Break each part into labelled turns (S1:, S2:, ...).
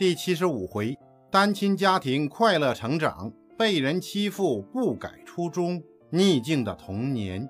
S1: 第七十五回，单亲家庭快乐成长，被人欺负不改初衷，逆境的童年。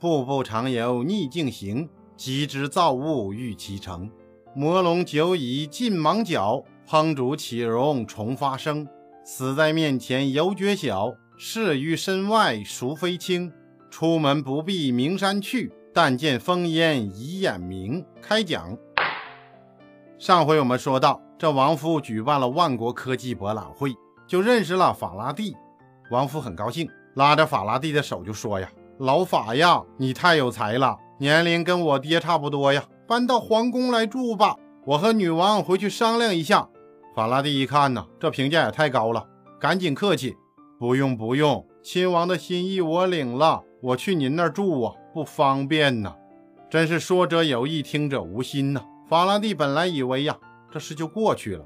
S1: 步步常有逆境行，急知造物欲其成。魔龙久已进蟒脚，烹煮岂容重发生？死在面前犹觉晓，事于身外孰非轻？出门不必名山去，但见烽烟已眼明。开讲。上回我们说到，这王夫举办了万国科技博览会，就认识了法拉第。王夫很高兴，拉着法拉第的手就说：“呀，老法呀，你太有才了，年龄跟我爹差不多呀，搬到皇宫来住吧。我和女王回去商量一下。”法拉第一看呢，这评价也太高了，赶紧客气：“不用不用，亲王的心意我领了，我去您那儿住啊，不方便呢。”真是说者有意，听者无心呐。法拉第本来以为呀，这事就过去了。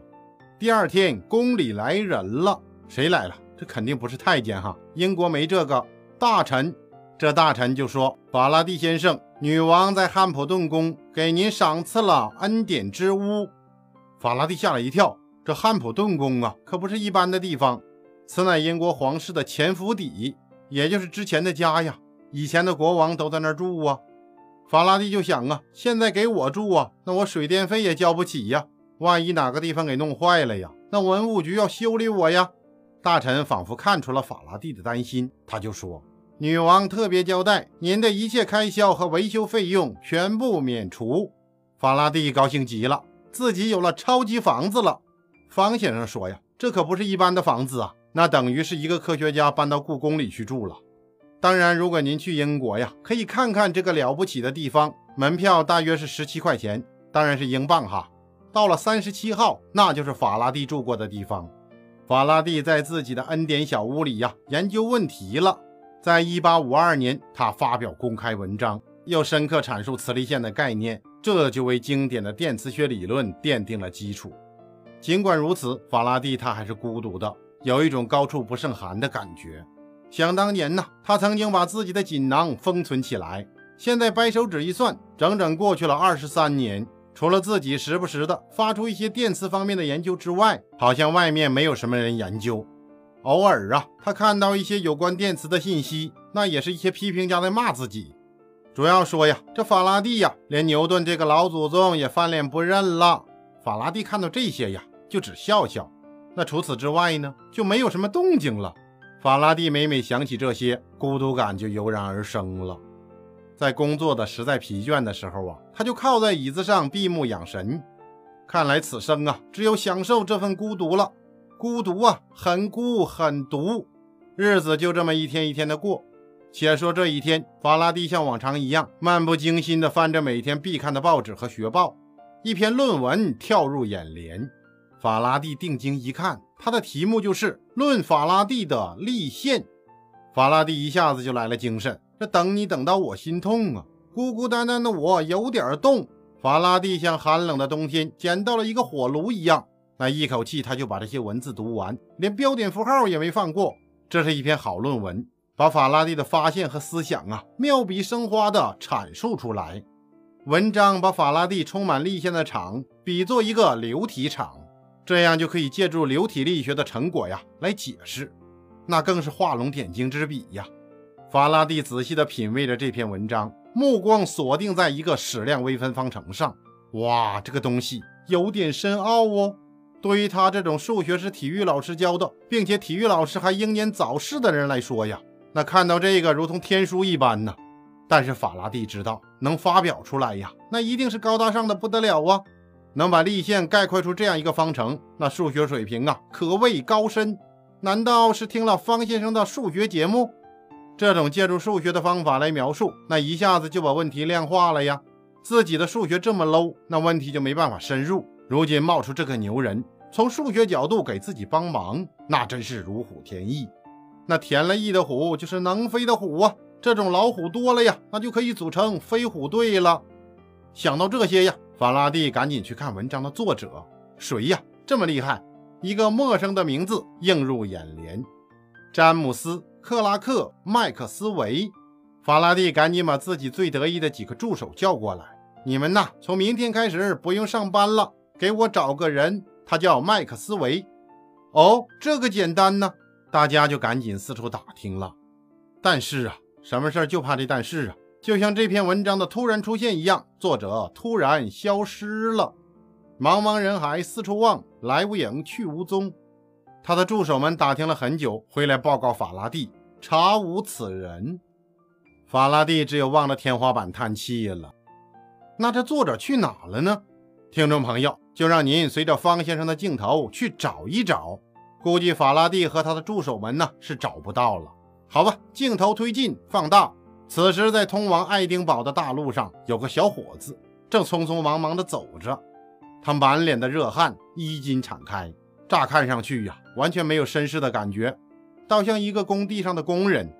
S1: 第二天，宫里来人了，谁来了？这肯定不是太监哈，英国没这个大臣。这大臣就说：“法拉第先生，女王在汉普顿宫给您赏赐了恩典之屋。”法拉第吓了一跳，这汉普顿宫啊，可不是一般的地方，此乃英国皇室的前府邸，也就是之前的家呀。以前的国王都在那儿住啊。法拉第就想啊，现在给我住啊，那我水电费也交不起呀。万一哪个地方给弄坏了呀，那文物局要修理我呀。大臣仿佛看出了法拉第的担心，他就说：“女王特别交代，您的一切开销和维修费用全部免除。”法拉第高兴极了，自己有了超级房子了。方先生说呀：“这可不是一般的房子啊，那等于是一个科学家搬到故宫里去住了。”当然，如果您去英国呀，可以看看这个了不起的地方。门票大约是十七块钱，当然是英镑哈。到了三十七号，那就是法拉第住过的地方。法拉第在自己的恩典小屋里呀，研究问题了。在一八五二年，他发表公开文章，又深刻阐述磁力线的概念，这就为经典的电磁学理论奠定了基础。尽管如此，法拉第他还是孤独的，有一种高处不胜寒的感觉。想当年呢，他曾经把自己的锦囊封存起来。现在掰手指一算，整整过去了二十三年。除了自己时不时的发出一些电磁方面的研究之外，好像外面没有什么人研究。偶尔啊，他看到一些有关电磁的信息，那也是一些批评家在骂自己。主要说呀，这法拉第呀，连牛顿这个老祖宗也翻脸不认了。法拉第看到这些呀，就只笑笑。那除此之外呢，就没有什么动静了。法拉第每每想起这些，孤独感就油然而生了。在工作的实在疲倦的时候啊，他就靠在椅子上闭目养神。看来此生啊，只有享受这份孤独了。孤独啊，很孤很独，日子就这么一天一天的过。且说这一天，法拉第像往常一样，漫不经心地翻着每天必看的报纸和学报，一篇论文跳入眼帘。法拉第定睛一看，他的题目就是《论法拉第的立线》。法拉第一下子就来了精神，这等你等到我心痛啊！孤孤单单的我有点冻。法拉第像寒冷的冬天捡到了一个火炉一样，那一口气他就把这些文字读完，连标点符号也没放过。这是一篇好论文，把法拉第的发现和思想啊妙笔生花的阐述出来。文章把法拉第充满立线的场比作一个流体场。这样就可以借助流体力学的成果呀来解释，那更是画龙点睛之笔呀。法拉第仔细地品味着这篇文章，目光锁定在一个矢量微分方程上。哇，这个东西有点深奥哦。对于他这种数学是体育老师教的，并且体育老师还英年早逝的人来说呀，那看到这个如同天书一般呢。但是法拉第知道，能发表出来呀，那一定是高大上的不得了啊。能把立线概括出这样一个方程，那数学水平啊，可谓高深。难道是听了方先生的数学节目？这种借助数学的方法来描述，那一下子就把问题量化了呀。自己的数学这么 low，那问题就没办法深入。如今冒出这个牛人，从数学角度给自己帮忙，那真是如虎添翼。那填了翼的虎就是能飞的虎啊，这种老虎多了呀，那就可以组成飞虎队了。想到这些呀。法拉第赶紧去看文章的作者，谁呀？这么厉害！一个陌生的名字映入眼帘：詹姆斯·克拉克·麦克斯韦。法拉第赶紧把自己最得意的几个助手叫过来：“你们呐，从明天开始不用上班了，给我找个人他叫麦克斯韦。哦，这个简单呢，大家就赶紧四处打听了。但是啊，什么事儿就怕这但是啊，就像这篇文章的突然出现一样，作者突然消失了。茫茫人海四处望，来无影去无踪。他的助手们打听了很久，回来报告法拉第，查无此人。法拉第只有望着天花板叹气了。那这作者去哪了呢？听众朋友，就让您随着方先生的镜头去找一找。估计法拉第和他的助手们呢是找不到了。好吧，镜头推进放大。此时在通往爱丁堡的大路上，有个小伙子正匆匆忙忙地走着，他满脸的热汗，衣襟敞开，乍看上去呀，完全没有绅士的感觉，倒像一个工地上的工人。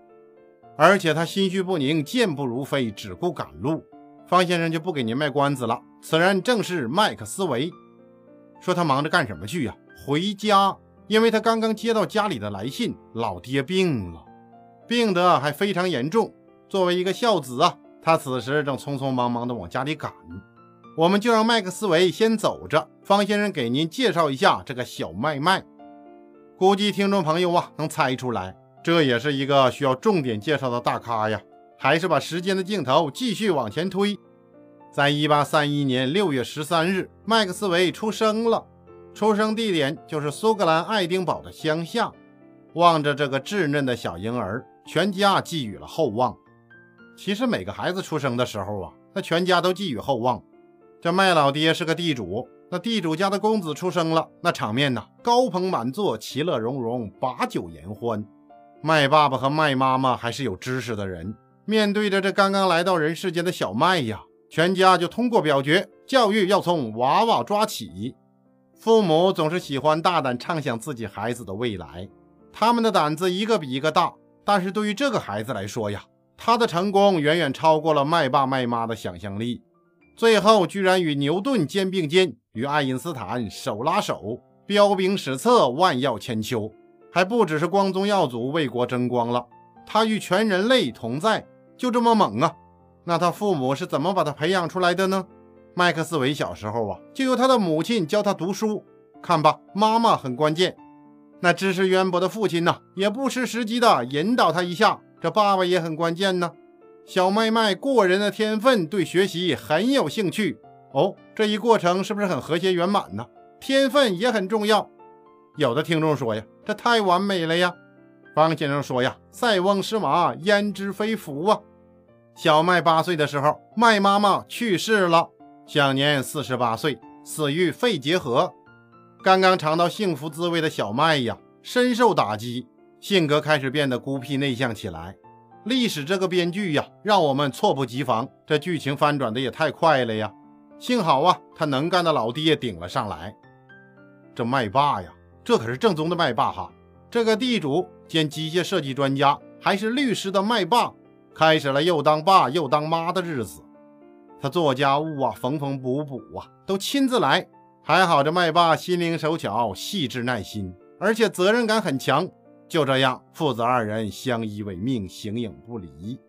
S1: 而且他心绪不宁，健步如飞，只顾赶路。方先生就不给您卖关子了，此人正是麦克斯韦。说他忙着干什么去呀？回家，因为他刚刚接到家里的来信，老爹病了，病得还非常严重。作为一个孝子啊，他此时正匆匆忙忙地往家里赶。我们就让麦克斯韦先走着，方先生给您介绍一下这个小麦麦。估计听众朋友啊能猜出来，这也是一个需要重点介绍的大咖呀。还是把时间的镜头继续往前推，在一八三一年六月十三日，麦克斯韦出生了，出生地点就是苏格兰爱丁堡的乡下。望着这个稚嫩的小婴儿，全家寄予了厚望。其实每个孩子出生的时候啊，那全家都寄予厚望。这麦老爹是个地主，那地主家的公子出生了，那场面呢，高朋满座，其乐融融，把酒言欢。麦爸爸和麦妈妈还是有知识的人。面对着这刚刚来到人世间的小麦呀，全家就通过表决，教育要从娃娃抓起。父母总是喜欢大胆畅想自己孩子的未来，他们的胆子一个比一个大。但是对于这个孩子来说呀，他的成功远远超过了麦爸麦妈的想象力。最后居然与牛顿肩并肩，与爱因斯坦手拉手，彪兵史册，万耀千秋，还不只是光宗耀祖，为国争光了，他与全人类同在。就这么猛啊！那他父母是怎么把他培养出来的呢？麦克斯韦小时候啊，就由他的母亲教他读书。看吧，妈妈很关键。那知识渊博的父亲呢，也不失时机的引导他一下。这爸爸也很关键呢。小麦麦过人的天分，对学习很有兴趣。哦，这一过程是不是很和谐圆满呢？天分也很重要。有的听众说呀，这太完美了呀。方先生说呀，塞翁失马，焉知非福啊！小麦八岁的时候，麦妈妈去世了，享年四十八岁，死于肺结核。刚刚尝到幸福滋味的小麦呀，深受打击，性格开始变得孤僻内向起来。历史这个编剧呀，让我们猝不及防，这剧情翻转的也太快了呀！幸好啊，他能干的老爹顶了上来。这麦霸呀，这可是正宗的麦霸哈！这个地主兼机械设计专家，还是律师的麦霸。开始了又当爸又当妈的日子，他做家务啊，缝缝补补啊，都亲自来。还好这麦霸心灵手巧、细致耐心，而且责任感很强。就这样，父子二人相依为命，形影不离。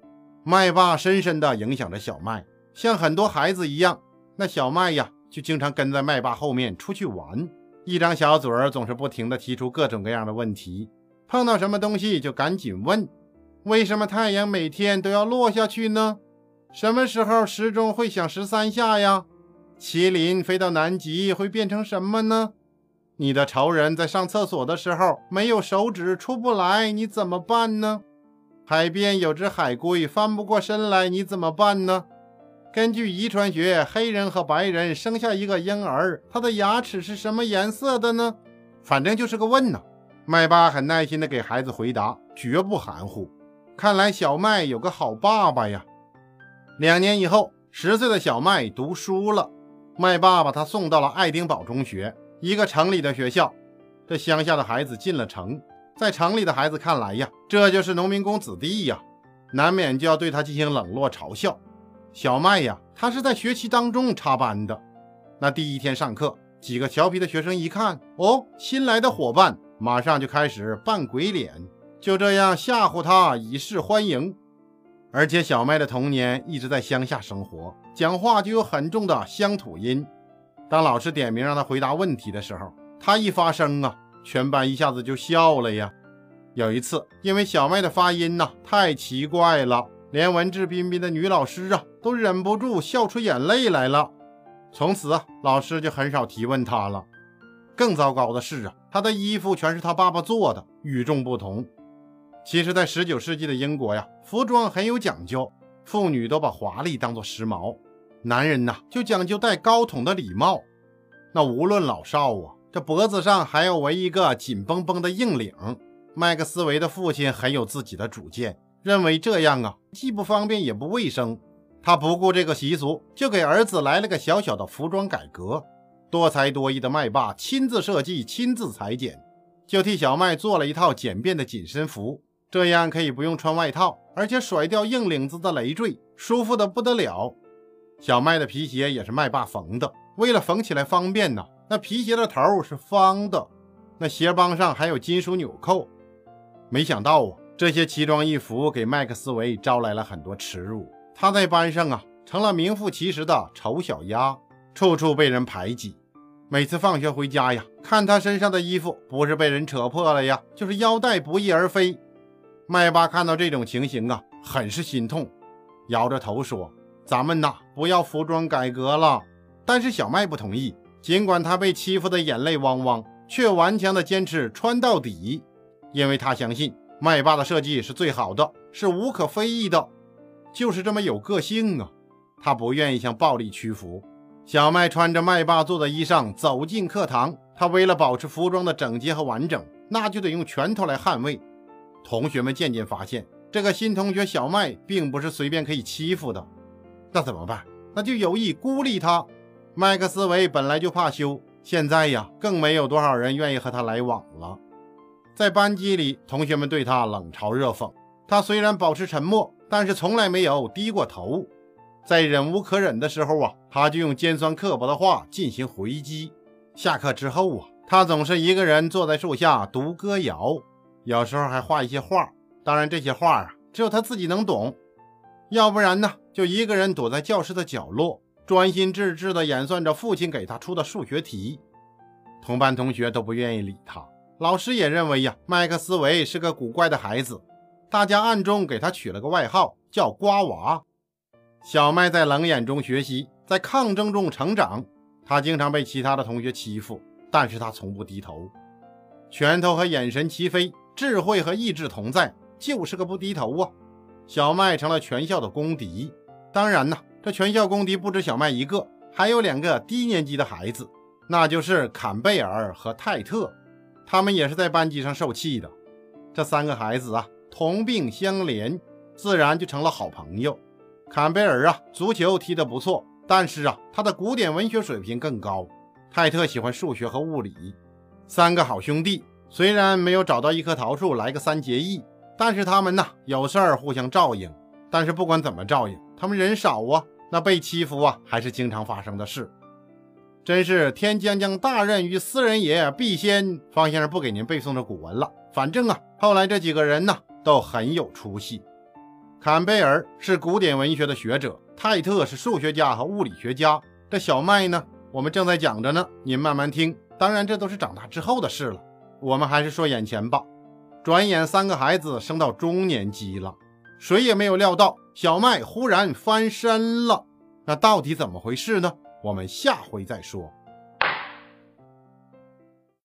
S1: 麦爸深深地影响着小麦，像很多孩子一样，那小麦呀，就经常跟在麦爸后面出去玩，一张小嘴儿总是不停地提出各种各样的问题，碰到什么东西就赶紧问。为什么太阳每天都要落下去呢？什么时候时钟会响十三下呀？麒麟飞到南极会变成什么呢？你的仇人在上厕所的时候没有手指出不来，你怎么办呢？海边有只海龟翻不过身来，你怎么办呢？根据遗传学，黑人和白人生下一个婴儿，他的牙齿是什么颜色的呢？反正就是个问呢。麦爸很耐心地给孩子回答，绝不含糊。看来小麦有个好爸爸呀！两年以后，十岁的小麦读书了。麦爸把他送到了爱丁堡中学，一个城里的学校。这乡下的孩子进了城，在城里的孩子看来呀，这就是农民工子弟呀，难免就要对他进行冷落嘲笑。小麦呀，他是在学期当中插班的。那第一天上课，几个调皮的学生一看，哦，新来的伙伴，马上就开始扮鬼脸。就这样吓唬他以示欢迎，而且小麦的童年一直在乡下生活，讲话就有很重的乡土音。当老师点名让他回答问题的时候，他一发声啊，全班一下子就笑了呀。有一次，因为小麦的发音呐太奇怪了，连文质彬彬的女老师啊都忍不住笑出眼泪来了。从此啊，老师就很少提问他了。更糟糕的是啊，他的衣服全是他爸爸做的，与众不同。其实，在十九世纪的英国呀，服装很有讲究，妇女都把华丽当做时髦，男人呐就讲究戴高筒的礼帽。那无论老少啊，这脖子上还要围一个紧绷绷的硬领。麦克斯韦的父亲很有自己的主见，认为这样啊既不方便也不卫生。他不顾这个习俗，就给儿子来了个小小的服装改革。多才多艺的麦爸亲自设计、亲自裁剪，就替小麦做了一套简便的紧身服，这样可以不用穿外套，而且甩掉硬领子的累赘，舒服的不得了。小麦的皮鞋也是麦爸缝的，为了缝起来方便呢，那皮鞋的头是方的，那鞋帮上还有金属纽扣。没想到啊，这些奇装异服给麦克斯韦招来了很多耻辱。他在班上啊，成了名副其实的丑小鸭，处处被人排挤。每次放学回家呀，看他身上的衣服，不是被人扯破了呀，就是腰带不翼而飞。麦爸看到这种情形啊，很是心痛，摇着头说：“咱们呐，不要服装改革了。”但是小麦不同意，尽管他被欺负的眼泪汪汪，却顽强的坚持穿到底。因为他相信麦霸的设计是最好的，是无可非议的，就是这么有个性啊！他不愿意向暴力屈服。小麦穿着麦霸做的衣裳走进课堂，他为了保持服装的整洁和完整，那就得用拳头来捍卫。同学们渐渐发现，这个新同学小麦并不是随便可以欺负的。那怎么办？那就有意孤立他。麦克斯韦本来就怕羞，现在呀，更没有多少人愿意和他来往了。在班级里，同学们对他冷嘲热讽。他虽然保持沉默，但是从来没有低过头。在忍无可忍的时候啊，他就用尖酸刻薄的话进行回击。下课之后啊，他总是一个人坐在树下读歌谣，有时候还画一些画。当然，这些画啊，只有他自己能懂。要不然呢，就一个人躲在教室的角落，专心致志地演算着父亲给他出的数学题。同班同学都不愿意理他。老师也认为呀，麦克斯韦是个古怪的孩子，大家暗中给他取了个外号，叫“瓜娃”。小麦在冷眼中学习，在抗争中成长。他经常被其他的同学欺负，但是他从不低头。拳头和眼神齐飞，智慧和意志同在，就是个不低头啊！小麦成了全校的公敌。当然呢，这全校公敌不止小麦一个，还有两个低年级的孩子，那就是坎贝尔和泰特。他们也是在班级上受气的，这三个孩子啊，同病相怜，自然就成了好朋友。坎贝尔啊，足球踢得不错，但是啊，他的古典文学水平更高。泰特喜欢数学和物理。三个好兄弟虽然没有找到一棵桃树来个三结义，但是他们呐，有事儿互相照应。但是不管怎么照应，他们人少啊，那被欺负啊，还是经常发生的事。真是天将降大任于斯人也，必先。方先生不给您背诵这古文了。反正啊，后来这几个人呢都很有出息。坎贝尔是古典文学的学者，泰特是数学家和物理学家。这小麦呢，我们正在讲着呢，您慢慢听。当然，这都是长大之后的事了。我们还是说眼前吧。转眼三个孩子升到中年级了，谁也没有料到小麦忽然翻身了。那到底怎么回事呢？我们下回再说。